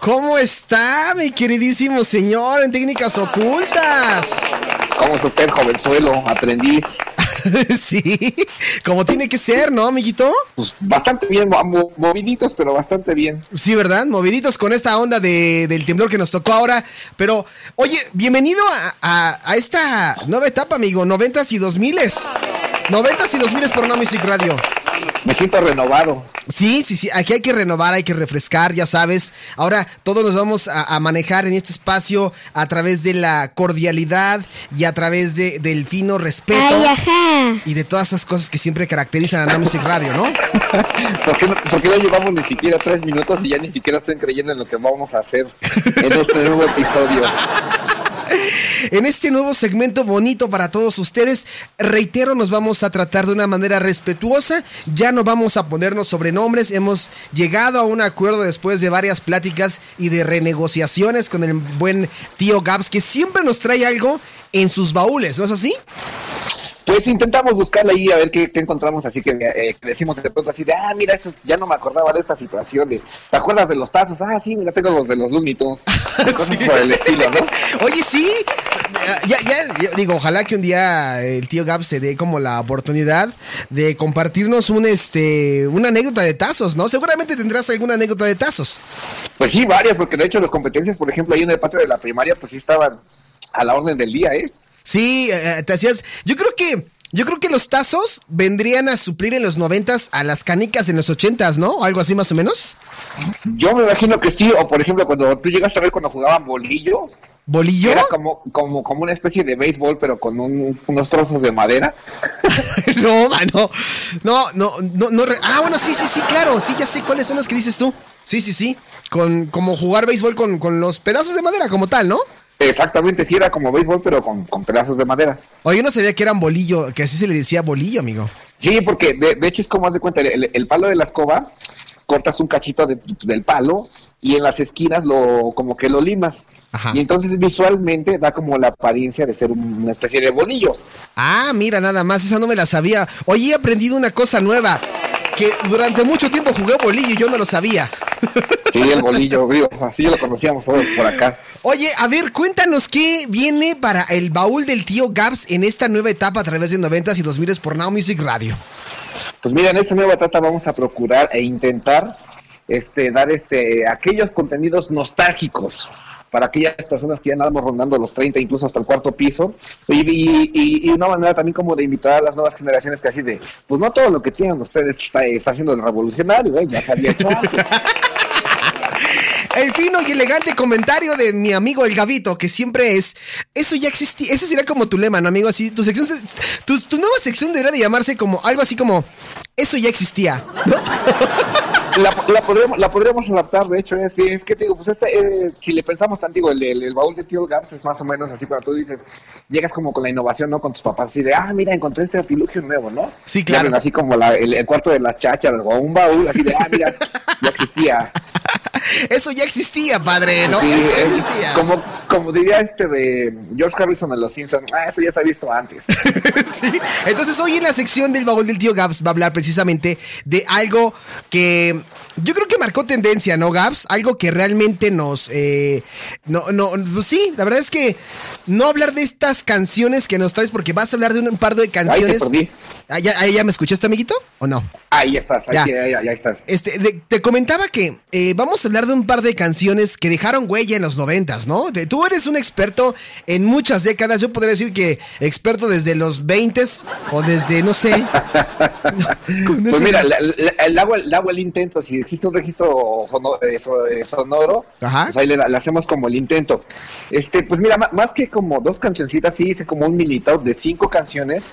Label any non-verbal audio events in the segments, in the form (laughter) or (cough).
¿Cómo está, mi queridísimo señor en técnicas ocultas? ¿Cómo usted, jovenzuelo, aprendiz? (laughs) sí, como tiene que ser, ¿no, amiguito? Pues bastante bien, mo- moviditos, pero bastante bien. Sí, ¿verdad? Moviditos con esta onda de, del temblor que nos tocó ahora. Pero, oye, bienvenido a, a- a esta nueva etapa, amigo. Noventas y dos miles. Noventas y dos miles por No Music Radio. Me siento renovado. Sí, sí, sí. Aquí hay que renovar, hay que refrescar, ya sabes. Ahora todos nos vamos a, a manejar en este espacio a través de la cordialidad y a través de, del fino respeto. Ay, ajá. Y de todas esas cosas que siempre caracterizan a No Music Radio, ¿no? (laughs) ¿Por qué, no, por qué no llevamos ni siquiera tres minutos y ya ni siquiera están creyendo en lo que vamos a hacer en este nuevo episodio? (laughs) En este nuevo segmento bonito para todos ustedes, reitero, nos vamos a tratar de una manera respetuosa, ya no vamos a ponernos sobrenombres, hemos llegado a un acuerdo después de varias pláticas y de renegociaciones con el buen tío Gabs, que siempre nos trae algo en sus baúles, ¿no es así? Pues intentamos buscarla ahí a ver qué, qué encontramos, así que eh, que decimos de pronto así de, ah, mira, eso, ya no me acordaba de esta situación de, ¿te acuerdas de los tazos? Ah, sí, mira, tengo los de los Looney Tunes. (laughs) Cosas Sí. por el estilo, ¿no? Oye, sí. Ya, ya, ya, digo, ojalá que un día el tío Gab se dé como la oportunidad de compartirnos un este una anécdota de tazos, ¿no? Seguramente tendrás alguna anécdota de tazos. Pues sí, varias, porque de hecho las competencias, por ejemplo, ahí en el patio de la primaria, pues sí estaban a la orden del día, ¿eh? Sí, eh, te hacías. Yo creo que. Yo creo que los tazos vendrían a suplir en los noventas a las canicas en los ochentas, ¿no? Algo así más o menos. Yo me imagino que sí, o por ejemplo, cuando tú llegaste a ver cuando jugaban bolillo, ¿Bolillo? era como, como, como una especie de béisbol, pero con un- unos trozos de madera. (laughs) no, mano. No, no, no, no. Ah, bueno, sí, sí, sí, claro. Sí, ya sé cuáles son los que dices tú. Sí, sí, sí. Con, como jugar béisbol con, con los pedazos de madera, como tal, ¿no? Exactamente, sí, era como béisbol, pero con, con pedazos de madera. Oye, yo no sabía que eran bolillo, que así se le decía bolillo, amigo. Sí, porque de, de hecho es como haz de cuenta, el, el palo de la escoba, cortas un cachito de- del palo y en las esquinas lo como que lo limas. Ajá. Y entonces visualmente da como la apariencia de ser un- una especie de bolillo. Ah, mira, nada más, esa no me la sabía. Oye, he aprendido una cosa nueva. Que durante mucho tiempo jugué bolillo y yo no lo sabía. (laughs) Sí, el bolillo, así lo conocíamos todos por acá. Oye, a ver, cuéntanos qué viene para el baúl del tío Gabs en esta nueva etapa a través de 90s y 2000s por Now Music Radio. Pues mira, en esta nueva trata vamos a procurar e intentar este dar este aquellos contenidos nostálgicos para aquellas personas que ya andamos rondando los 30, incluso hasta el cuarto piso, y, y- una manera también como de invitar a las nuevas generaciones que así de, pues no todo lo que tienen ustedes está, está haciendo el revolucionario, ¿eh? ya antes. (laughs) El fino y elegante comentario de mi amigo el Gavito, que siempre es. Eso ya existía. Ese sería como tu lema, ¿no, amigo? Así, tu sección. se- Tu, tu nueva sección debería de llamarse como algo así como. Eso ya existía. ¿no? (laughs) la, la podríamos, la podríamos adaptar, de hecho, es, es que te digo, pues este, eh, si le pensamos tan, digo, el, el, el baúl de Tío Gaps es más o menos así cuando tú dices, llegas como con la innovación, ¿no? Con tus papás, así de, ah, mira, encontré este artilugio nuevo, ¿no? Sí, claro. así como la- el, el cuarto de las chachas o un baúl, así de, ah, mira, ya existía. (laughs) Eso ya existía, padre, ¿no? Sí, eso ya existía. como, como diría este de George Harrison en Los Simpsons, ah, eso ya se ha visto antes. (laughs) Sí. Entonces hoy en la sección del baúl del tío Gabs va a hablar precisamente de algo que yo creo que marcó tendencia, ¿no, Gabs? Algo que realmente nos... eh, no, no, pues sí, la verdad es que no hablar de estas canciones que nos traes porque vas a hablar de un par de Ay, canciones... perdí. Ah, ¿ya, ¿Ya me escuchaste, amiguito? ¿O no? Ahí estás, ahí, Ya. sí, ahí, ahí estás. Este, de- te comentaba que eh, vamos a hablar de un par de canciones que dejaron huella en los noventas, ¿no? De- tú eres un experto en muchas décadas. Yo podría decir que experto desde los 20 o desde, no sé. (laughs) (laughs) Pues mira, la- hago el intento, si existe un registro eh, eh, sonoro, Ajá. pues ahí le, le hacemos como el intento. Este, pues mira, más que como dos cancioncitas, sí hice como un mini de cinco canciones.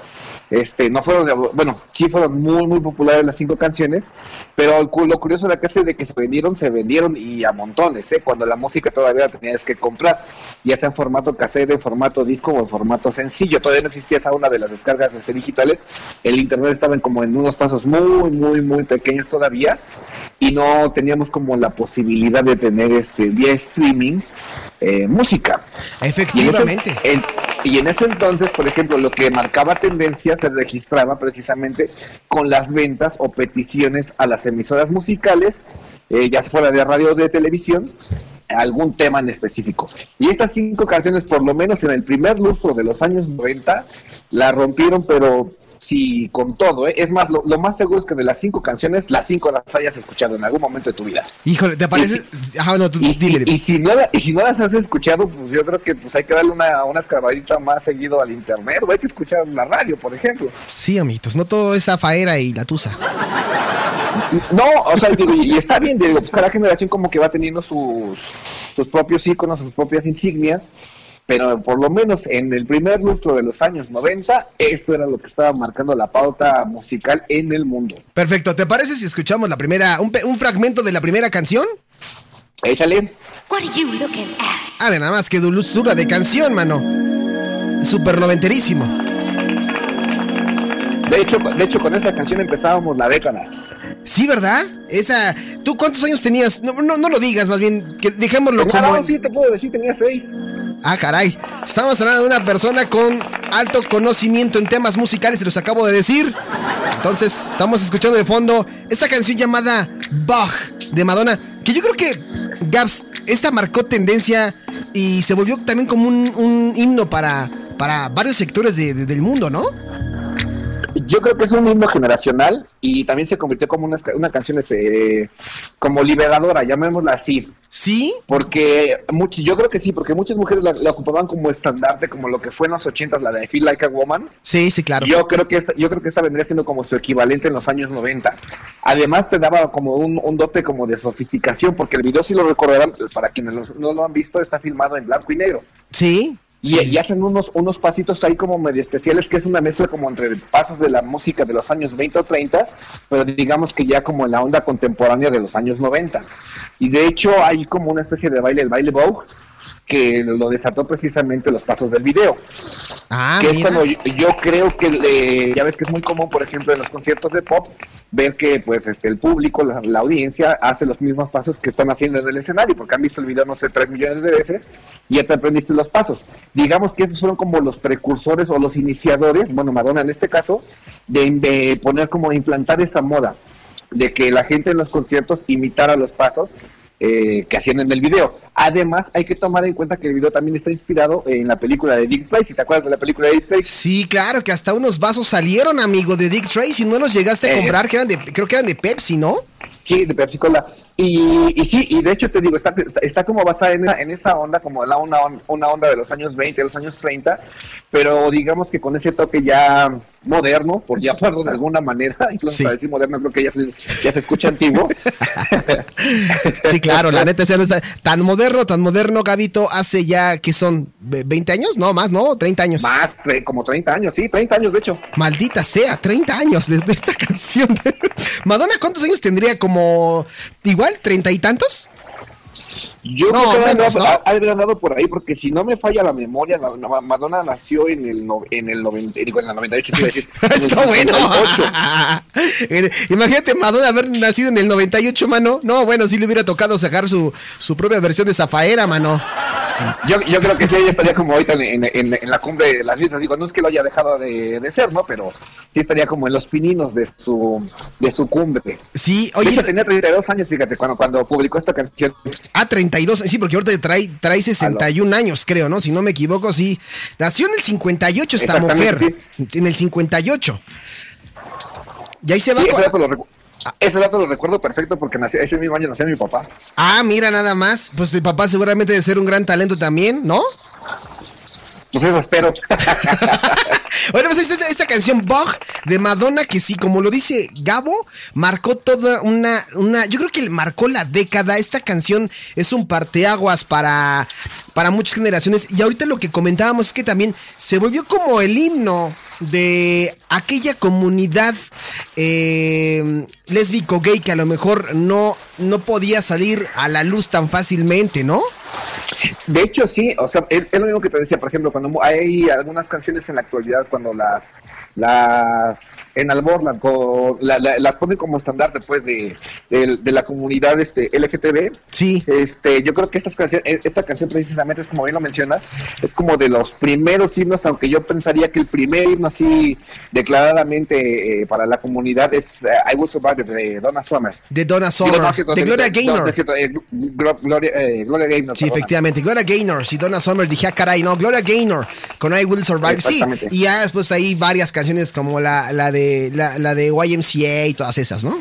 Este, no fueron, bueno, sí fueron muy, muy populares las cinco canciones, pero lo curioso de acá es de que se vendieron, se vendieron y a montones, ¿eh? Cuando la música todavía la tenías que comprar, ya sea en formato cassette, en formato disco o en formato sencillo. Todavía no existía esa una de las descargas este, digitales. El internet estaba en como en unos pasos muy, muy, muy pequeños todavía y no teníamos como la posibilidad de tener este vía streaming eh, música. Efectivamente. Y en, ese, entonces, por ejemplo, lo que marcaba tendencia se registraba precisamente con las ventas o peticiones a las emisoras musicales, eh, ya fuera de radio o de televisión, algún tema en específico. Y estas cinco canciones, por lo menos en el primer lustro de los años 90, la rompieron, pero sí, con todo, ¿eh? Es más, lo, más seguro es que de las cinco canciones, las cinco las hayas escuchado en algún momento de tu vida. Híjole, ¿te parece? Y, si, no, y si no las has escuchado, pues yo creo que pues hay que darle una, una escarbadita más seguido al internet, o hay que escuchar la radio, por ejemplo. Sí, amitos, no todo es afaera y la tusa. No, o sea, digo, y está bien, digo, pues cada generación como que va teniendo sus, sus propios iconos, sus propias insignias, pero por lo menos en el primer lustro de los años 90, esto era lo que estaba marcando la pauta musical en el mundo. Perfecto, ¿te parece si escuchamos la primera, un, fragmento de la primera canción? Échale. A ver, nada más que dulzura de canción, mano. Super noventerísimo. De hecho, de hecho, con esa canción empezábamos la década. Sí, ¿verdad? Esa. ¿Tú cuántos años tenías? No, no, no lo digas, más bien, que dejémoslo como. No, sí, te puedo decir, tenía seis. Ah, caray. Estamos hablando de una persona con alto conocimiento en temas musicales, se los acabo de decir. Entonces, estamos escuchando de fondo esta canción llamada Bug de Madonna, que yo creo que, Gaps, esta marcó tendencia y se volvió también como un, himno para, para varios sectores del mundo, ¿no? yo creo que es un himno generacional y también se convirtió como una, una canción este, como liberadora, llamémosla así. ¿Sí? Porque muchos, yo creo que sí, porque muchas mujeres la, ocupaban como estandarte, como lo que fue en los ochentas, la de Feel Like a Woman. Sí, sí, claro. Yo creo que esta, yo creo que esta vendría siendo como su equivalente en los años 90. Además te daba como un, un dote como de sofisticación, porque el video si lo recordarán, para quienes no lo han visto, está filmado en blanco y negro. Sí. Y, hacen unos, unos pasitos ahí como medio especiales, que es una mezcla como entre pasos de la música de los años 20 o 30, pero digamos que ya como en la onda contemporánea de los años 90. Y de hecho hay como una especie de baile, el baile Vogue, que lo desató precisamente los pasos del video. Ah, que yo, creo que ya ves que es muy común, por ejemplo, en los conciertos de pop, ver que pues este el público, la, audiencia, hace los mismos pasos que están haciendo en el escenario, porque han visto el video no sé, tres millones de veces y ya te aprendiste los pasos. Digamos que estos fueron como los precursores o los iniciadores, bueno, Madonna en este caso, de, de poner como implantar esa moda de que la gente en los conciertos imitara los pasos eh, que hacían en el video. Además, hay que tomar en cuenta que el video también está inspirado en la película de Dick Tracy. ¿Te acuerdas de la película de Dick Tracy? Sí, claro, que hasta unos vasos salieron, amigo, de Dick Tracy. ¿No los llegaste a eh. comprar? Que eran de, creo que eran de Pepsi, ¿no? Sí, de Pepsi Cola. Y, y, sí, y de hecho te digo, está, está como basada en, en esa onda, como la, una, una onda de los años 20, de los años 30, pero digamos que con ese toque ya moderno, por llamarlo de alguna manera, (laughs) incluso para decir moderno creo que ya se, ya se escucha antiguo. (laughs) sí, claro, la (laughs) neta, sea, tan moderno, tan moderno, Gabito, hace ya, que son? ¿20 años? No, más, ¿no? 30 años. Más, como 30 años, sí, 30 años de hecho. Maldita sea, 30 años de esta (laughs) canción. Madonna, ¿cuántos años tendría? Como igual, treinta y tantos. Yo no, creo que menos, ha, ha por ahí, porque si no me falla la memoria, Madonna nació en el, en el 90, digo, en el 98, quiero decir. (laughs) Está bueno. (laughs) Imagínate Madonna haber nacido en el 98, mano. No, bueno, si le hubiera tocado sacar su, su propia versión de Zafaera, mano. Yo, yo creo que sí, ella estaría como ahorita en, en, en, la cumbre de las listas. Digo, no es que lo haya dejado de, de, ser, ¿no? Pero sí estaría como en los pininos de su, de su cumbre. Sí, oye. De tenía 32 años, fíjate, cuando, cuando publicó esta canción. Ah, 32, sí, porque ahorita trae, trae 61 años, creo, ¿no? Si no me equivoco, sí. Nació en el 58 esta mujer. En el 58. Y ahí se va. Ese dato lo recuerdo perfecto porque nació, ese mismo año nació mi papá. Ah, mira, nada más. Pues el papá seguramente debe ser un gran talento también, ¿no? Pues eso espero. (laughs) bueno, pues esta, canción Bug de Madonna, que sí, como lo dice Gabo, marcó toda una, una, yo creo que marcó la década. Esta canción es un parteaguas para, para muchas generaciones. Y ahorita lo que comentábamos es que también se volvió como el himno de aquella comunidad eh, lésbico gay que a lo mejor no, no podía salir a la luz tan fácilmente, ¿no? De hecho, sí, o sea, es, lo mismo que te decía, por ejemplo, cuando hay algunas canciones en la actualidad, cuando las las en Alborland la, las ponen como estandarte pues de, de, la comunidad este LGTB. Sí. Este, yo creo que estas canciones, esta canción precisamente es como bien lo mencionas, es como de los primeros himnos, aunque yo pensaría que el primer himno así declaradamente eh, para la comunidad es eh, I Will Survive de Donna Summer. De Donna Summer. de Gloria Gaynor. Eh, Gloria, Gaynor. Sí, efectivamente. Gloria Gaynor. Si Donna Summer dije, ah, caray, no, Gloria Gaynor con I Will Survive. Sí, y ya después hay varias canciones como la, la de la, la, de YMCA y todas esas, ¿no?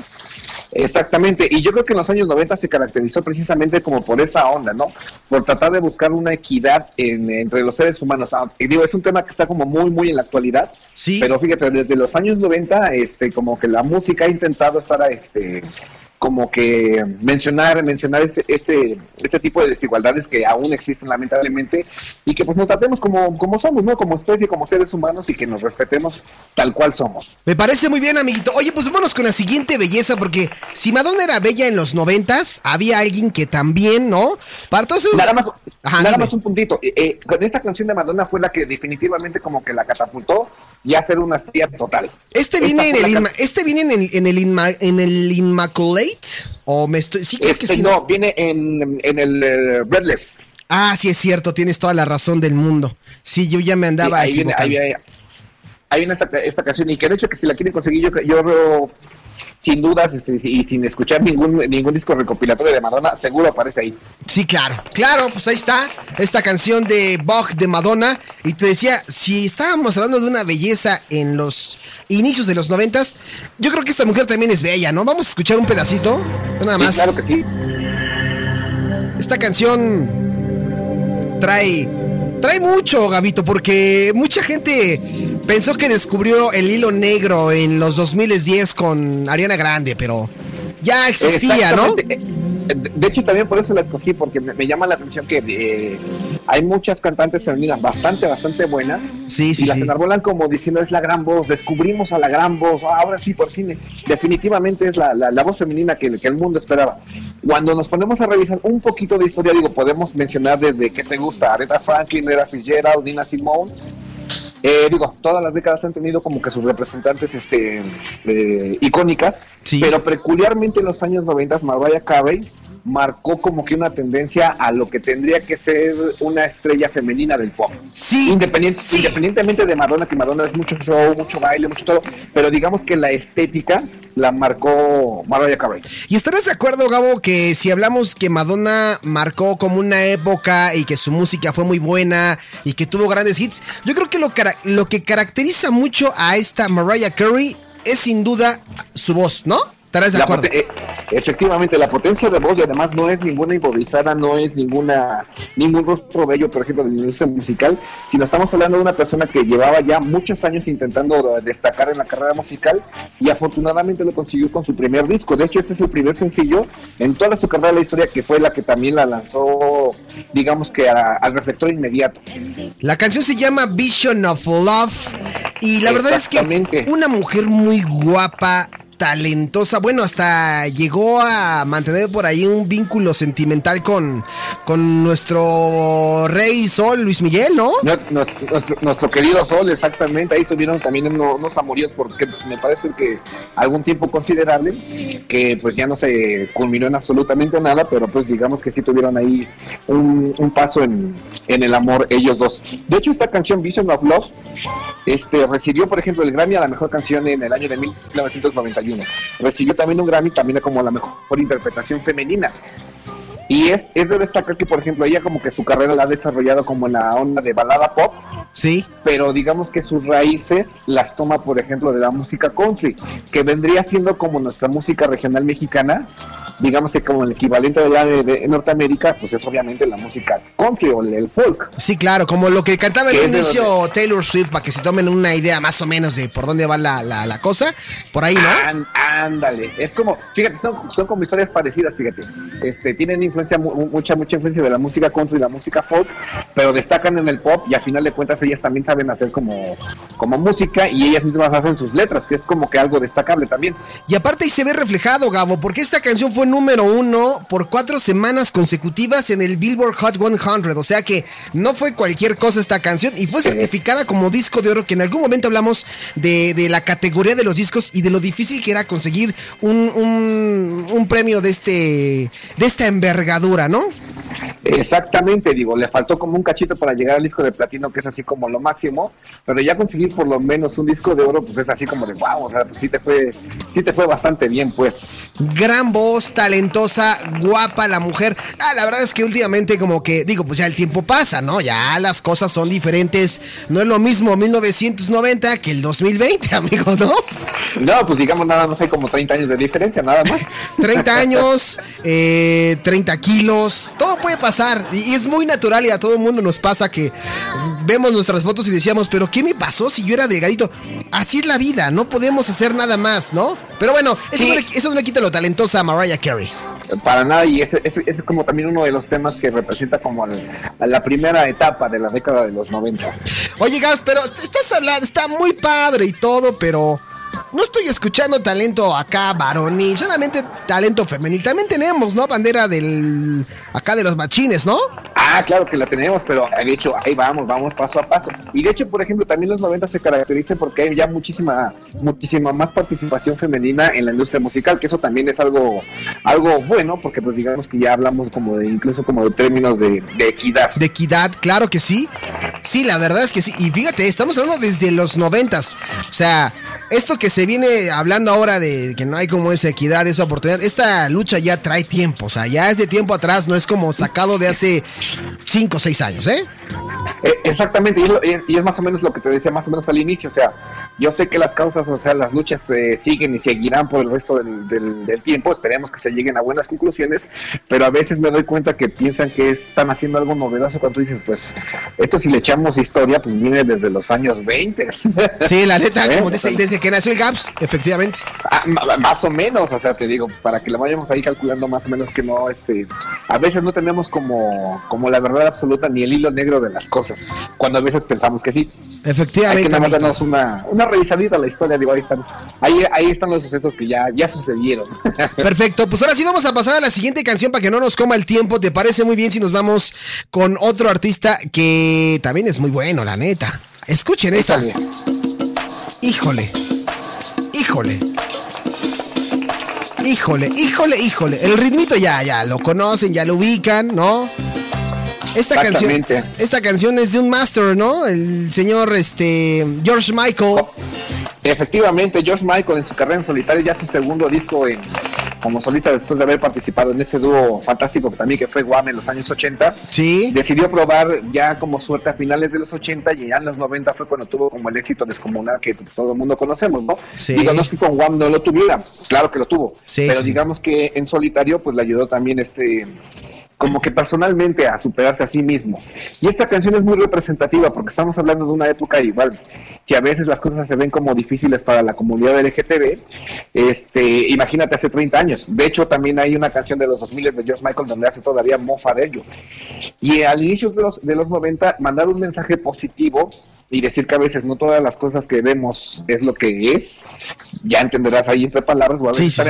Exactamente, y yo creo que en los años 90 se caracterizó precisamente como por esa onda, ¿no? Por tratar de buscar una equidad entre los seres humanos. Ah, y digo, es un tema que está como muy, muy en la actualidad. Sí. Pero fíjate, desde los años 90, este, como que la música ha intentado estar, este, como que mencionar mencionar este este tipo de desigualdades que aún existen lamentablemente y que pues nos tratemos como, como somos, ¿no? Como especie, como seres humanos y que nos respetemos tal cual somos. Me parece muy bien, amiguito. Oye, pues vámonos con la siguiente belleza porque si Madonna era bella en los noventas, había alguien que también, ¿no? Para todos Nada más, nada más un puntito. Eh, eh, con esta canción de Madonna fue la que definitivamente como que la catapultó y hacer una estrella total. Este viene en el, este viene en el, en el, en el Immaculate o me estoy sí creo que este sí. No, viene en, en el uh, Redless. Ah, sí es cierto, tienes toda la razón del mundo. Sí, yo ya me andaba ahí viene, ahí, ahí, viene esta, esta, canción y que de hecho que si la quieren conseguir yo yo sin dudas este, y sin escuchar ningún, ningún disco recopilatorio de Madonna, seguro aparece ahí. Sí, claro, claro, pues ahí está esta canción de Bach de Madonna. Y te decía, si estábamos hablando de una belleza en los inicios de los noventas, yo creo que esta mujer también es bella, ¿no? Vamos a escuchar un pedacito, nada más. claro que sí. Esta canción trae trae mucho, Gabito, porque mucha gente pensó que descubrió el hilo negro en los 2010 con Ariana Grande, pero ya existía, ¿no? De hecho, también por eso la escogí, porque me, llama la atención que eh, hay muchas cantantes femeninas bastante, bastante buenas. Sí, sí, y las enarbolan como diciendo es la gran voz, descubrimos a la gran voz, ah, ahora sí, por cine. Definitivamente es la, la, voz femenina que, que, el mundo esperaba. Cuando nos ponemos a revisar un poquito de historia, digo, podemos mencionar desde que te gusta, Aretha Franklin, Era Fitzgerald, Nina Simone, eh, digo, todas las décadas han tenido como que sus representantes este, eh, icónicas, pero peculiarmente en los años 90 Mariah Carey marcó como que una tendencia a lo que tendría que ser una estrella femenina del pop. Sí, Independientemente de Madonna, que Madonna es mucho show, mucho baile, mucho todo, pero digamos que la estética la marcó Mariah Carey. ¿Y estarás de acuerdo, Gabo, que si hablamos que Madonna marcó como una época y que su música fue muy buena y que tuvo grandes hits, yo creo que lo, lo que caracteriza mucho a esta Mariah Carey es sin duda su voz, ¿no? ¿Estarás de acuerdo? Eh, efectivamente, la potencia de voz y además no es ninguna improvisada, no es ninguna ningún rostro bello, por ejemplo, de la industria musical, sino estamos hablando de una persona que llevaba ya muchos años intentando destacar en la carrera musical y afortunadamente lo consiguió con su primer disco. De hecho, este es el primer sencillo en toda su carrera de la historia que fue la que también la lanzó, digamos que al reflector inmediato. La canción se llama Vision of Love y la verdad es que una mujer muy guapa, talentosa. Bueno, hasta llegó a mantener por ahí un vínculo sentimental con, con nuestro rey Sol, Luis Miguel, ¿no? Nuestro, querido Sol, exactamente. Ahí tuvieron también unos, amoríos, porque me parece que algún tiempo considerable, que pues ya no se culminó en absolutamente nada, pero pues digamos que sí tuvieron ahí un, un paso en, en el amor ellos dos. De hecho, esta canción Vision of Love este, recibió, por ejemplo, el Grammy a la mejor canción en el año de 1991. Recibió también un Grammy también como la mejor interpretación femenina. Y es, es de destacar que, por ejemplo, ella como que su carrera la ha desarrollado como en la onda de balada pop, Sí. Pero digamos que sus raíces las toma, por ejemplo, de la música country, que vendría siendo como nuestra música regional mexicana, digamos que como el equivalente de allá de, Norteamérica, pues es obviamente la música country o el, folk. Sí, claro, como lo que cantaba el inicio Taylor Swift, para que se tomen una idea más o menos de por dónde va la, la, cosa, por ahí, ¿no? ándale, es como, fíjate, son, son como historias parecidas, fíjate, este, tienen influencia, mucha, mucha influencia de la música country y la música folk, pero destacan en el pop y a final de cuentas ellas también saben hacer como, como música y ellas mismas hacen sus letras, que es como que algo destacable también. Y aparte ahí se ve reflejado, Gabo, porque esta canción fue número uno por cuatro semanas consecutivas en el Billboard Hot 100, o sea que no fue cualquier cosa esta canción y fue certificada como disco de oro, que en algún momento hablamos de, de la categoría de los discos y de lo difícil que era conseguir un, un, un premio de, este, de esta envergadura, ¿no? Exactamente, digo, le faltó como un cachito para llegar al disco de platino, que es así como lo máximo, pero ya conseguir por lo menos un disco de oro, pues es así como de wow, o sea, pues sí te fue, sí te fue bastante bien, pues. Gran voz, talentosa, guapa la mujer. Ah, la verdad es que últimamente como que, digo, pues ya el tiempo pasa, ¿no? Ya las cosas son diferentes. No es lo mismo 1990 que el 2020, (laughs) amigo, ¿no? No, pues digamos nada más hay como 30 años de diferencia, nada más. (laughs) 30 años, eh, 30 kilos, todo puede pasar. Y es muy natural y a todo el mundo nos pasa que vemos nuestras fotos y decíamos, pero ¿qué me pasó si yo era delgadito? Así es la vida, no podemos hacer nada más, ¿no? Pero bueno, eso, no, le, eso quita lo talentosa a Mariah Carey. Para nada, y ese, es como también uno de los temas que representa como la primera etapa de la década de los 90. Oye, Gas, pero estás hablando, está muy padre y todo, pero no estoy escuchando talento acá varonil, solamente talento femenil. También tenemos, ¿no? Bandera del. acá de los machines, ¿no? Ah, claro que la tenemos, pero de hecho, ahí vamos, vamos paso a paso. Y de hecho, por ejemplo, también los 90 se caracterizan porque hay ya muchísima, muchísima más participación femenina en la industria musical, que eso también es algo, algo bueno, porque pues digamos que ya hablamos como de, incluso como de términos de, de equidad. De equidad, claro que sí. Sí, la verdad es que sí. Y fíjate, estamos hablando desde los 90 O sea, esto que se viene hablando ahora de que no hay como esa equidad, esa oportunidad, esta lucha ya trae tiempo, o sea, ya es de tiempo atrás, no es como sacado de hace 5 o 6 años, ¿eh? Eh, exactamente, y es, más o menos lo que te decía más o menos al inicio, o sea, yo sé que las causas, o sea, las luchas eh, siguen y seguirán por el resto del, tiempo, esperemos que se lleguen a buenas conclusiones, pero a veces me doy cuenta que piensan que están haciendo algo novedoso cuando tú dices, pues, esto si le echamos historia, pues viene desde los años 20. (laughs) Sí, la neta, ¿Eh? como dice, desde que nació el GAPS, efectivamente. Ah, más o menos, o sea, te digo, para que lo vayamos ahí calculando más o menos que no, este, a veces no tenemos como, como la verdad absoluta ni el hilo negro de las cosas, cuando a veces pensamos que sí. Efectivamente. Hay que nada darnos una, una revisadita a la historia, digo, ahí están, ahí, ahí están los sucesos que ya, ya sucedieron. (laughs) Perfecto, pues ahora sí vamos a pasar a la siguiente canción para que no nos coma el tiempo. ¿Te parece muy bien si nos vamos con otro artista que también es muy bueno, la neta? Escuchen esta. Híjole. Híjole. Híjole, híjole, híjole. El ritmito ya, ya lo conocen, ya lo ubican, ¿no? Esta canción, esta canción es de un master, ¿no? El señor este George Michael. Oh, efectivamente, George Michael en su carrera en solitario ya su segundo disco en, como solista después de haber participado en ese dúo fantástico también que fue Guam en los años 80. Sí. Decidió probar ya como suerte a finales de los 80 y ya en los 90 fue cuando tuvo como el éxito descomunal que pues, todo el mundo conocemos, ¿no? Sí. Digo, no es que con Guam no lo tuviera, claro que lo tuvo, sí, pero digamos que en solitario pues le ayudó también este como que personalmente a superarse a sí mismo. Y esta canción es muy representativa porque estamos hablando de una época igual que a veces las cosas se ven como difíciles para la comunidad LGTB. Este, imagínate hace 30 años. De hecho, también hay una canción de los 2000 de George Michael donde hace todavía mofa de ello. Y al inicio de los, de los 90, mandar un mensaje positivo y decir que a veces no todas las cosas que vemos es lo que es, ya entenderás ahí entre palabras,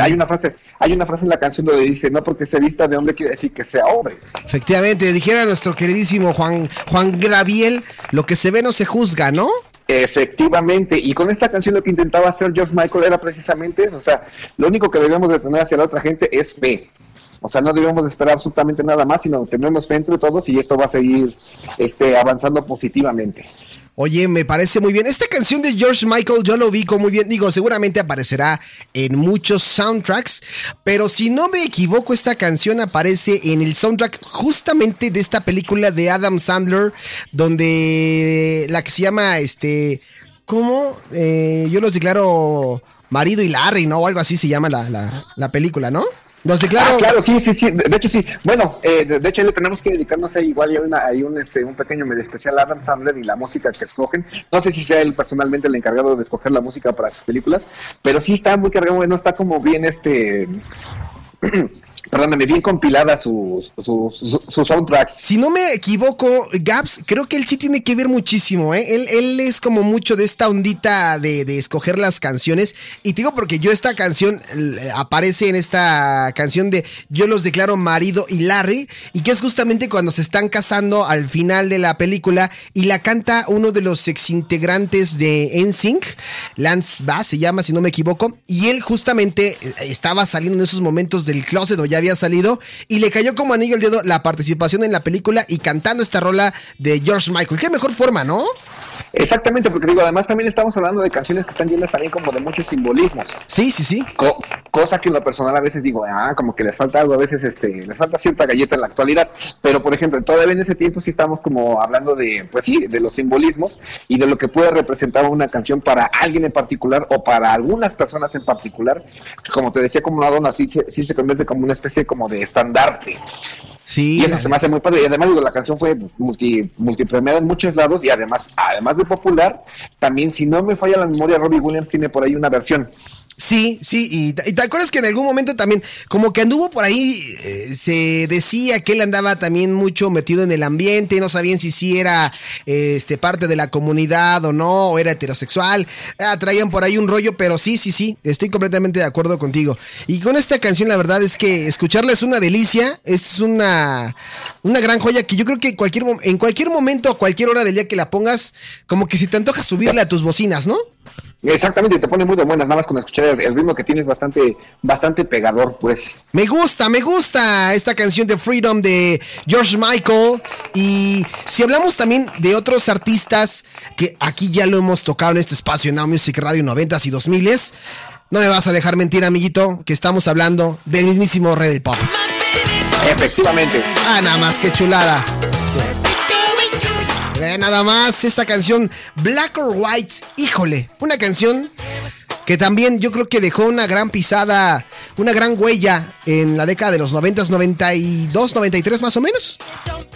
hay una frase, hay una frase en la canción donde dice, no porque se vista de hombre quiere decir que sea hombre. Efectivamente, dijera nuestro queridísimo Juan, Juan Graviel, lo que se ve no se juzga, ¿no? Efectivamente, y con esta canción lo que intentaba hacer George Michael era precisamente eso, o sea, lo único que debemos de tener hacia la otra gente es fe. O sea, no debemos de esperar absolutamente nada más, sino tenemos fe entre todos y esto va a seguir este, avanzando positivamente. Oye, me parece muy bien. Esta canción de George Michael yo lo ubico muy bien. Digo, seguramente aparecerá en muchos soundtracks, pero si no me equivoco, esta canción aparece en el soundtrack justamente de esta película de Adam Sandler, donde la que se llama, este, ¿cómo? Eh, yo los declaro marido y Larry, ¿no? O algo así se llama la, la película, ¿no? Declaro... Ah, claro, sí, sí, sí. De, hecho, sí. Bueno, eh, de, hecho, le tenemos que dedicarnos a igual. Hay, una, hay un, este, un pequeño medio especial Adam Sandler y la música que escogen. No sé si sea él personalmente el encargado de escoger la música para sus películas, pero sí está muy cargado. Bueno, está como bien este. (clears throat) perdóname, bien compilada sus, soundtracks. Si no me equivoco, Gaps, creo que él sí tiene que ver muchísimo, ¿eh? Él, él es como mucho de esta ondita de, de, escoger las canciones. Y te digo porque yo esta canción aparece en esta canción de Yo los declaro marido y Larry, y que es justamente cuando se están casando al final de la película y la canta uno de los exintegrantes de NSYNC, Lance Bass se llama, si no me equivoco, y él justamente estaba saliendo en esos momentos del closet o ya había salido y le cayó como anillo el dedo la participación en la película y cantando esta rola de George Michael. Qué mejor forma, ¿no? Exactamente, porque digo, además también estamos hablando de canciones que están llenas también como de muchos simbolismos. Sí, sí, sí. Cosa que en lo personal a veces digo, ah, como que les falta algo, a veces este, les falta cierta galleta en la actualidad. Pero por ejemplo, todavía en ese tiempo sí estamos como hablando de, pues sí, de los simbolismos y de lo que puede representar una canción para alguien en particular o para algunas personas en particular. Como te decía, como una dona, sí, sí se convierte como una especie como de estandarte. Sí. Y eso se me hace muy padre. Y además, digo, la canción fue multi, multipremiada en muchos lados y además, además de popular, también, si no me falla la memoria, Robbie Williams tiene por ahí una versión. Sí, sí, y, te acuerdas que en algún momento también, como que anduvo por ahí, eh, se decía que él andaba también mucho metido en el ambiente, no sabían si sí era este, parte de la comunidad o no, o era heterosexual, ah, traían por ahí un rollo, pero sí, sí, sí, estoy completamente de acuerdo contigo. Y con esta canción la verdad es que escucharla es una delicia, es una, una gran joya que yo creo que cualquier, en cualquier momento, a cualquier hora del día que la pongas, como que se te antoja subirle a tus bocinas, ¿no? Exactamente, te pone muy de buenas, nada más con escuchar el, ritmo que tienes bastante, bastante pegador, pues. Me gusta, me gusta esta canción de Freedom de George Michael. Y si hablamos también de otros artistas que aquí ya lo hemos tocado en este espacio Now Music Radio 90s y 2000s, no me vas a dejar mentir, amiguito, que estamos hablando del mismísimo Red Pop. Efectivamente. Ah, nada más, que chulada nada más esta canción Black or White, híjole, una canción que también yo creo que dejó una gran pisada, una gran huella en la década de los 90, 92, 93 más o menos.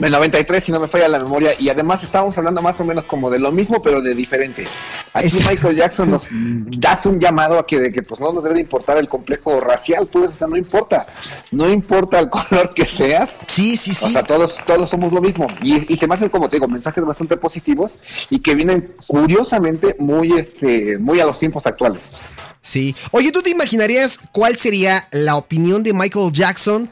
En 93, si no me falla la memoria, y además estábamos hablando más o menos como de lo mismo, pero de diferente. Aquí Michael Jackson nos da un llamado a que, de que pues no nos debe importar el complejo racial, pues, o sea, no importa, no importa el (laughs) color que seas. Sí, sí, sí. O sea, todos, todos somos lo mismo. Y, y se me hacen, como te digo, mensajes bastante positivos y que vienen curiosamente muy, este, muy a los tiempos actuales. Sí. Oye, ¿tú te imaginarías cuál sería la opinión de Michael Jackson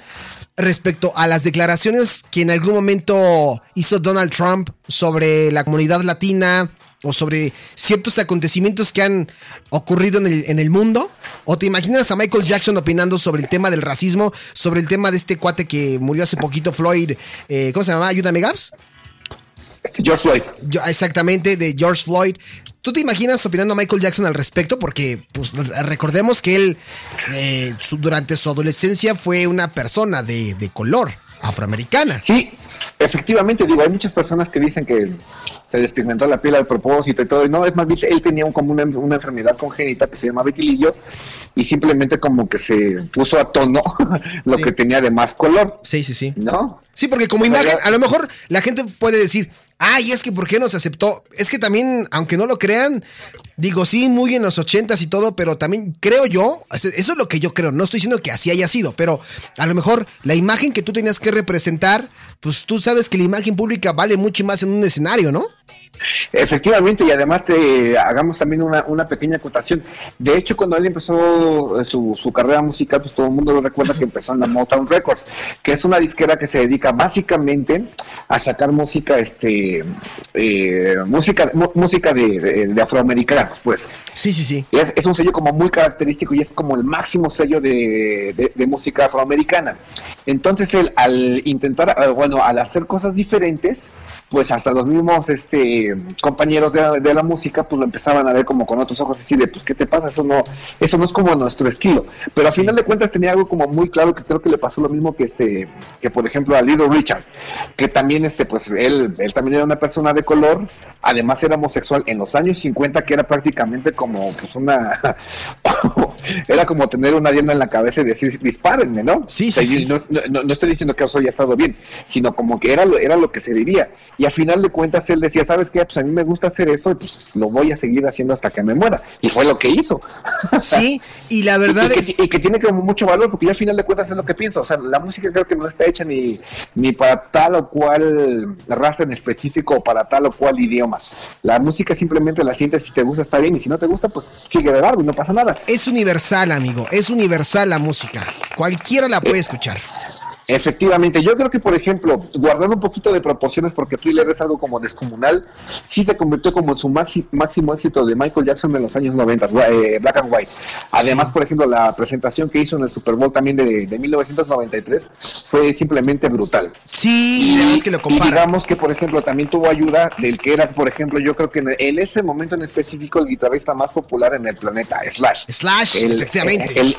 respecto a las declaraciones que en algún momento hizo Donald Trump sobre la comunidad latina o sobre ciertos acontecimientos que han ocurrido en el, mundo? ¿O te imaginas a Michael Jackson opinando sobre el tema del racismo, sobre el tema de este cuate que murió hace poquito, Floyd, eh, ¿cómo se llama? Ayúdame, Gaps. Este George Floyd. exactamente, de George Floyd. ¿Tú te imaginas opinando a Michael Jackson al respecto? Porque, pues, recordemos que él, eh, durante su adolescencia, fue una persona de, color afroamericana. Sí, efectivamente, digo, hay muchas personas que dicen que se despigmentó la piel al propósito y todo, y no, es más él tenía un, como una, enfermedad congénita que se llama vitiligo y simplemente como que se puso a tono (laughs) lo que tenía de más color. Sí, sí, sí. ¿No? Sí, porque como imagen, a lo mejor la gente puede decir, Ay, es que ¿por qué no se aceptó? Es que también, aunque no lo crean, digo, sí, muy en los ochentas y todo, pero también creo yo, eso es lo que yo creo, no estoy diciendo que así haya sido, pero a lo mejor la imagen que tú tenías que representar, pues tú sabes que la imagen pública vale mucho más en un escenario, ¿no? Efectivamente, y además te hagamos también una, una pequeña acotación. De hecho, cuando él empezó eh, su, su, carrera musical, pues todo el mundo lo recuerda que empezó en la Motown Records, que es una disquera que se dedica básicamente a sacar música, este, eh, música, música de, afroamericanos, pues. Sí, sí, sí. Es, es, un sello como muy característico y es como el máximo sello de, de música afroamericana. Entonces él, al intentar, eh, bueno, al hacer cosas diferentes, pues hasta los mismos este compañeros de, la música pues lo empezaban a ver como con otros ojos así de pues qué te pasa eso no eso no es como nuestro estilo. Pero a final de cuentas tenía algo como muy claro que creo que le pasó lo mismo que este que por ejemplo a Little Richard que también este pues él él también era una persona de color además era homosexual en los años 50 que era prácticamente como pues una (laughs) era como tener una diana en la cabeza y decir dispárenme no sí sí, No, no, estoy diciendo que eso haya estado bien sino como que era lo era lo que se diría y a final de cuentas él decía, ¿sabes qué? Pues a mí me gusta hacer eso y pues lo voy a seguir haciendo hasta que me muera. Y fue lo que hizo. (laughs) Sí, y la verdad y, es... Que, y que tiene como mucho valor porque ya a final de cuentas es lo que pienso. O sea, la música creo que no está hecha ni, ni para tal o cual raza en específico o para tal o cual idioma. La música simplemente la sientes si te gusta está bien y si no te gusta pues sigue de largo y no pasa nada. Es universal, amigo. Es universal la música. Cualquiera la puede escuchar. Efectivamente, yo creo que, por ejemplo, guardando un poquito de proporciones, porque Thriller es algo como descomunal, sí se convirtió como en su máximo éxito de Michael Jackson en los años 90, eh, Black and White. Además, por ejemplo, la presentación que hizo en el Super Bowl también de, de 1993 fue simplemente brutal. Sí, y, que lo compara. Y digamos que, por ejemplo, también tuvo ayuda del que era, por ejemplo, yo creo que en, ese momento en específico el guitarrista más popular en el planeta, Slash. Slash, efectivamente. El,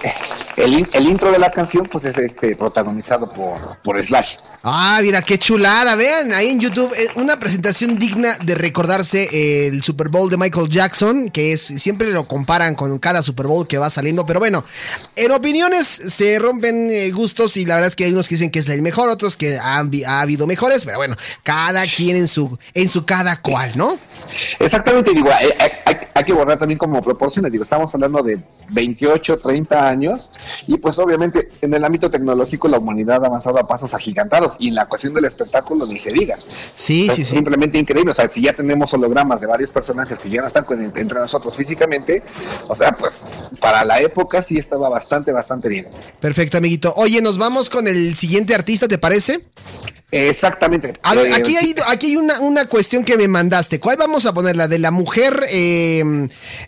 el, intro de la canción, pues es este protagonizado por, Slash. Ah, mira, qué chulada. Vean ahí en YouTube eh, una presentación digna de recordarse eh, el Super Bowl de Michael Jackson, que es siempre lo comparan con cada Super Bowl que va saliendo. Pero bueno, en opiniones se rompen eh, gustos y la verdad es que hay unos que dicen que es el mejor, otros que han, ha habido mejores, pero bueno, cada quien en su, en su cada cual, ¿no? Exactamente, digo, hay, hay, que guardar también como proporciones, digo, estamos hablando de 28, 30 años y pues obviamente en el ámbito tecnológico la humanidad avanzado a pasos agigantados y en la cuestión del espectáculo ni se diga. Sí, sí, sí. Simplemente increíble, o sea, si ya tenemos hologramas de varios personajes que ya no están entre nosotros físicamente, o sea, pues para la época sí estaba bastante, bastante bien. Perfecto, amiguito. Oye, nos vamos con el siguiente artista, ¿te parece? Exactamente. A ver, aquí hay, aquí hay una, una cuestión que me mandaste. ¿Cuál vamos a poner? ¿La de la mujer? Eh,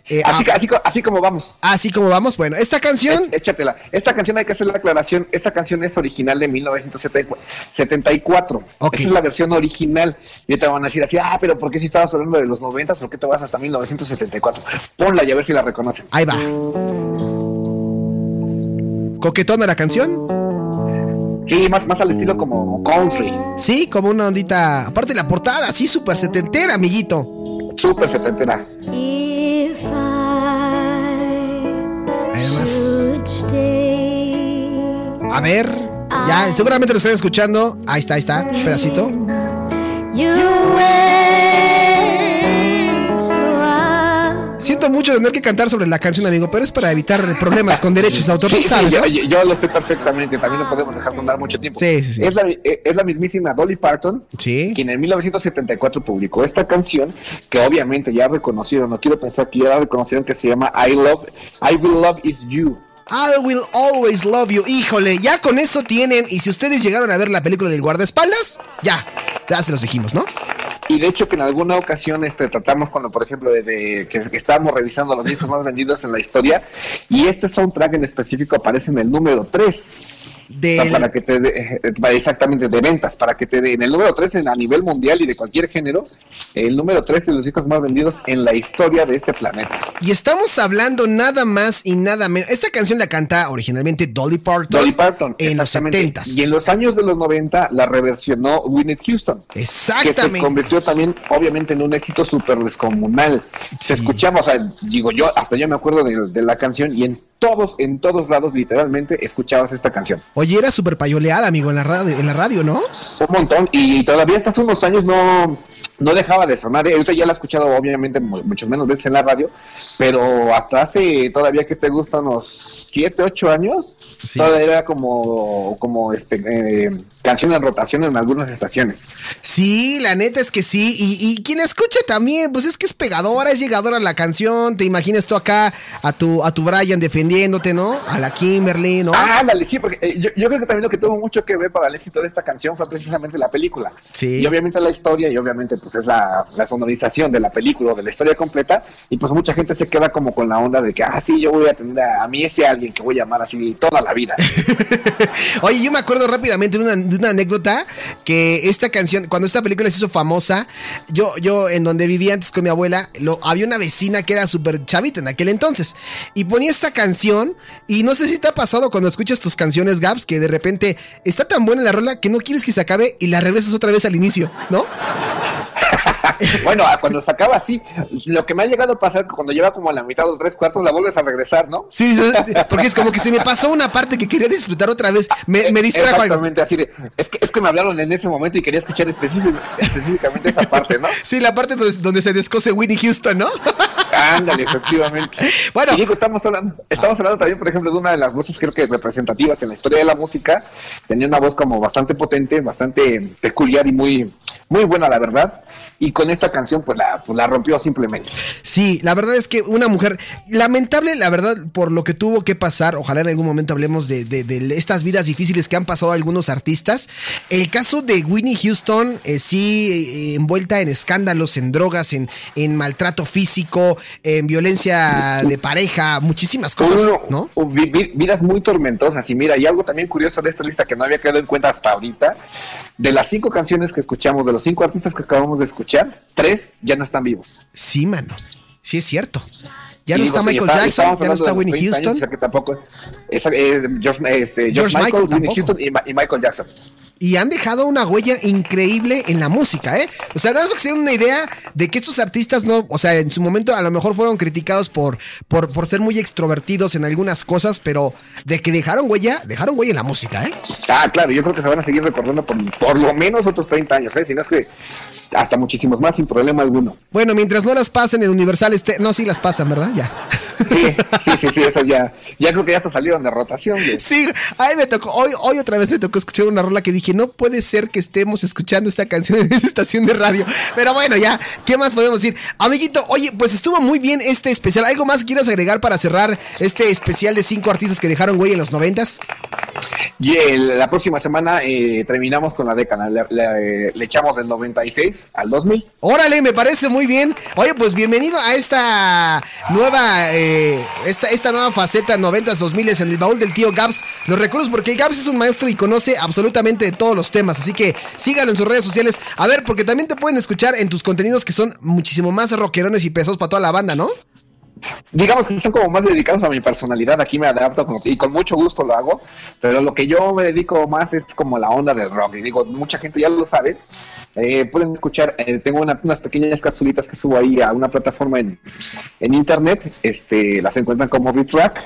eh, así, así, como vamos. Así como vamos. Bueno, esta canción. échatela. Esta canción hay que hacer la aclaración. Esta canción es original de 1974. Esa es la versión original. Y te van a decir así, ah, pero ¿por qué si estabas hablando de los 90? ¿Por qué te vas hasta 1974? Ponla y a ver si la reconocen. Ahí va. ¿Coquetona la canción? Sí, más, más al estilo como country. Sí, como una ondita. Aparte la portada, sí, súper setentera, amiguito. Súper setentera. Además. A ver, ya, seguramente lo están escuchando. Ahí está, ahí está, un pedacito. Siento mucho tener que cantar sobre la canción, amigo, pero es para evitar problemas con derechos de autor. (laughs) yo, lo sé perfectamente, también no podemos dejar sonar mucho tiempo. Sí, sí, sí. Es la, es la mismísima Dolly Parton, ¿Sí? quien en 1974 publicó esta canción, que obviamente ya reconocieron, no quiero pensar que ya reconocieron que se llama I Love, I Will Love Is You. I will always love you. Híjole, ya con eso tienen. Y si ustedes llegaron a ver la película del guardaespaldas, ya, ya se los dijimos, ¿no? Y de hecho que en alguna ocasión este, tratamos cuando, por ejemplo, de, que, estábamos revisando los discos más vendidos en la historia, y este soundtrack en específico aparece en el número 3 para que te de, eh, exactamente de ventas, para que te den el número 3 a nivel mundial y de cualquier género, el número 3 de los discos más vendidos en la historia de este planeta. Y estamos hablando nada más y nada menos. Esta canción la canta originalmente Dolly Parton. Dolly Parton en los 70 Y en los años de los 90 la reversionó Whitney Houston. Exactamente. Que se convirtió también, obviamente, en un éxito súper descomunal. Se escuchaba, o sea, digo yo, hasta yo me acuerdo de, de la canción y en todos, en todos lados, literalmente, escuchabas esta canción. Oye, era súper payoleada, amigo, en la radio, en la radio, ¿no? Un montón, y todavía hasta hace unos años no, no dejaba de sonar. Ahorita ya la he escuchado, obviamente, mucho menos veces en la radio, pero hasta hace todavía que te gustan unos 7, 8 años, todavía era como, como este, eh, canción en rotación en algunas estaciones. Sí, la neta es que sí. Y, y, quien escucha también, pues es que es pegadora, es llegadora la canción. Te imaginas tú acá a tu, a tu Brian ¿no? A la Kimberly, ¿no? Ah, dale, sí, porque eh, yo, creo que también lo que tuvo mucho que ver para el éxito de esta canción fue precisamente la película. Sí. Y obviamente la historia, y obviamente, pues es la, sonorización de la película o de la historia completa. Y pues mucha gente se queda como con la onda de que, ah, sí, yo voy a tener a, mí ese alguien que voy a llamar así toda la vida. (laughs) Oye, yo me acuerdo rápidamente de una, de una anécdota que esta canción, cuando esta película se hizo famosa, yo, yo en donde vivía antes con mi abuela, lo, había una vecina que era súper chavita en aquel entonces. Y ponía esta canción, y no sé si te ha pasado cuando escuchas tus canciones, Gaps, que de repente está tan buena la rola que no quieres que se acabe y la regresas otra vez al inicio, ¿no? (laughs) bueno, cuando se acaba así, lo que me ha llegado a pasar cuando lleva como a la mitad o tres cuartos, la vuelves a regresar, ¿no? Sí, porque es como que se me pasó una parte que quería disfrutar otra vez, me, me distrajo Exactamente, así de, es que, es que me hablaron en ese momento y quería escuchar específicamente esa parte, ¿no? (laughs) Sí, la parte donde, se descose Winnie Houston, ¿no? (laughs) Ándale, efectivamente. Bueno, y estamos hablando, estamos hablando también, por ejemplo, de una de las voces creo que representativas en la historia de la música. Tenía una voz como bastante potente, bastante peculiar y muy, muy buena, la verdad y con esta canción pues la, pues la rompió simplemente. Sí, la verdad es que una mujer lamentable, la verdad, por lo que tuvo que pasar, ojalá en algún momento hablemos de, de, estas vidas difíciles que han pasado algunos artistas. El caso de Winnie Houston, eh, sí, eh, envuelta en escándalos, en drogas, en, en maltrato físico, en violencia de pareja, muchísimas cosas, ¿no? Vidas muy tormentosas y mira, y algo también curioso de esta lista que no había quedado en cuenta hasta ahorita, de las cinco canciones que escuchamos, de los cinco artistas que acabamos de escuchar, tres ya no están vivos. Sí, mano. Sí, es cierto. Ya no está Michael Jackson, ya no está Winnie Houston. que tampoco, eh, George, este, Michael, Winnie Houston y, Michael Jackson y han dejado una huella increíble en la música, ¿eh? O sea, nada más que se den una idea de que estos artistas no, o sea, en su momento a lo mejor fueron criticados por, por, por ser muy extrovertidos en algunas cosas, pero de que dejaron huella, dejaron huella en la música, ¿eh? Ah, claro, yo creo que se van a seguir recordando por, por lo menos otros 30 años, ¿eh? Si no es que hasta muchísimos más sin problema alguno. Bueno, mientras no las pasen en Universal, este, no, sí las pasan, ¿verdad? Ya. Sí, sí, sí, sí, eso ya, ya creo que ya hasta salieron de rotación. Sí, ahí me tocó, hoy, hoy otra vez me tocó escuchar una rola que dije, no puede ser que estemos escuchando esta canción en esa estación de radio. Pero bueno, ya, ¿qué más podemos decir? Amiguito, oye, pues estuvo muy bien este especial. ¿Algo más quieras agregar para cerrar este especial de cinco artistas que dejaron güey en los noventas? Y la próxima semana eh, terminamos con la década. Le, echamos del 96 al 2000. Órale, me parece muy bien. Oye, pues bienvenido a esta nueva, eh, esta, esta nueva faceta 90s, 2000 en el baúl del tío Gabs. Los recuerdos porque el Gabs es un maestro y conoce absolutamente todos los temas. Así que sígalo en sus redes sociales. A ver, porque también te pueden escuchar en tus contenidos que son muchísimo más rockerones y pesados para toda la banda, ¿no? Digamos que son como más dedicados a mi personalidad, aquí me adapto y con mucho gusto lo hago, pero lo que yo me dedico más es como la onda del rock, y digo, mucha gente ya lo sabe, eh, pueden escuchar, eh, tengo unas pequeñas capsulitas que subo ahí a una plataforma en, internet, este, las encuentran como Retrack,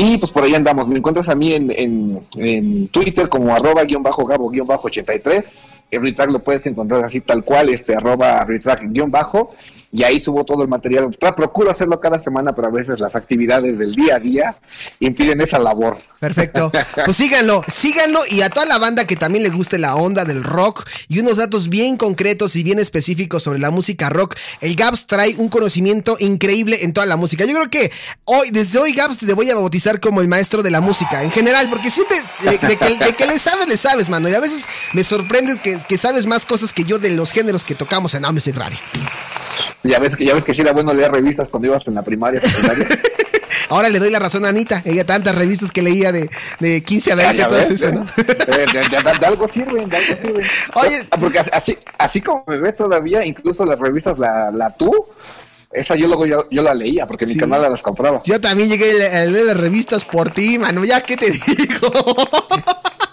y pues por ahí andamos. Me encuentras a mí en, en, Twitter como arroba guion bajo gabo guion bajo 83. El retrack lo puedes encontrar así tal cual, este arroba retrack guion bajo y ahí subo todo el material. Procuro hacerlo cada semana, pero a veces las actividades del día a día impiden esa labor. Perfecto. (laughs) Pues síganlo, síganlo y a toda la banda que también le guste la onda del rock y unos datos bien concretos y bien específicos sobre la música rock. El Gabs trae un conocimiento increíble en toda la música. Yo creo que hoy, desde hoy, Gabs, te voy a bautizar como el maestro de la música en general, porque siempre de, que, le sabes, le sabes, mano. Y a veces me sorprendes que, sabes más cosas que yo de los géneros que tocamos en Music Radio. Ya ves que ya ves que sí era bueno leer revistas cuando ibas en la primaria. (laughs) Ahora le doy la razón a Anita. Ella tantas revistas que leía de, de 15 a 20, todo eso, ¿no? De, algo sirven, de algo sirven. Oye, ah, porque así, así como me ves todavía, incluso las revistas la, la tú, esa yo luego yo, yo, la leía porque mi canal las compraba. Yo también llegué a leer las revistas por ti, mano. Ya, ¿qué te (laughs) digo?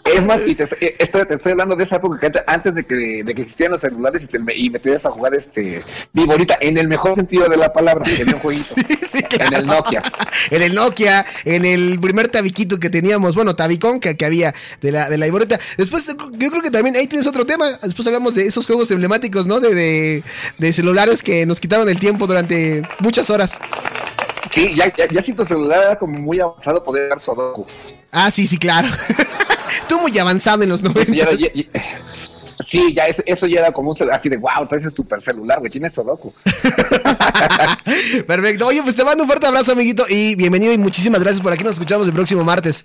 Es más, y te, eh, estoy, te estoy hablando de esa época que antes de que, de que existían los celulares y, te, y me tenías a jugar este Viborita en el mejor sentido de la palabra, en un jueguito. (laughs) Sí, sí, claro. En el Nokia. En el Nokia, en el primer tabiquito que teníamos, bueno, tabicón que, que había de la, de la Viborita. Después, yo creo que también ahí tienes otro tema. Después hablamos de esos juegos emblemáticos, ¿no? De, de, de celulares que nos quitaron el tiempo durante muchas horas. Sí, ya, ya, ya si tu celular era como muy avanzado, poder dar Sudoku. Ah, sí, sí, claro. (laughs) Tú muy avanzado en los 90. sí, ya eso ya era como un así de wow, traes el super celular, güey, tienes Sudoku. (laughs) Perfecto. Oye, pues te mando un fuerte abrazo, amiguito, y bienvenido y muchísimas gracias por aquí. Nos escuchamos el próximo martes.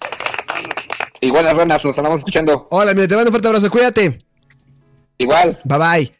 Igual las ranas, nos andamos escuchando. Hola, amigo, te mando un fuerte abrazo, cuídate. Igual. Bye bye.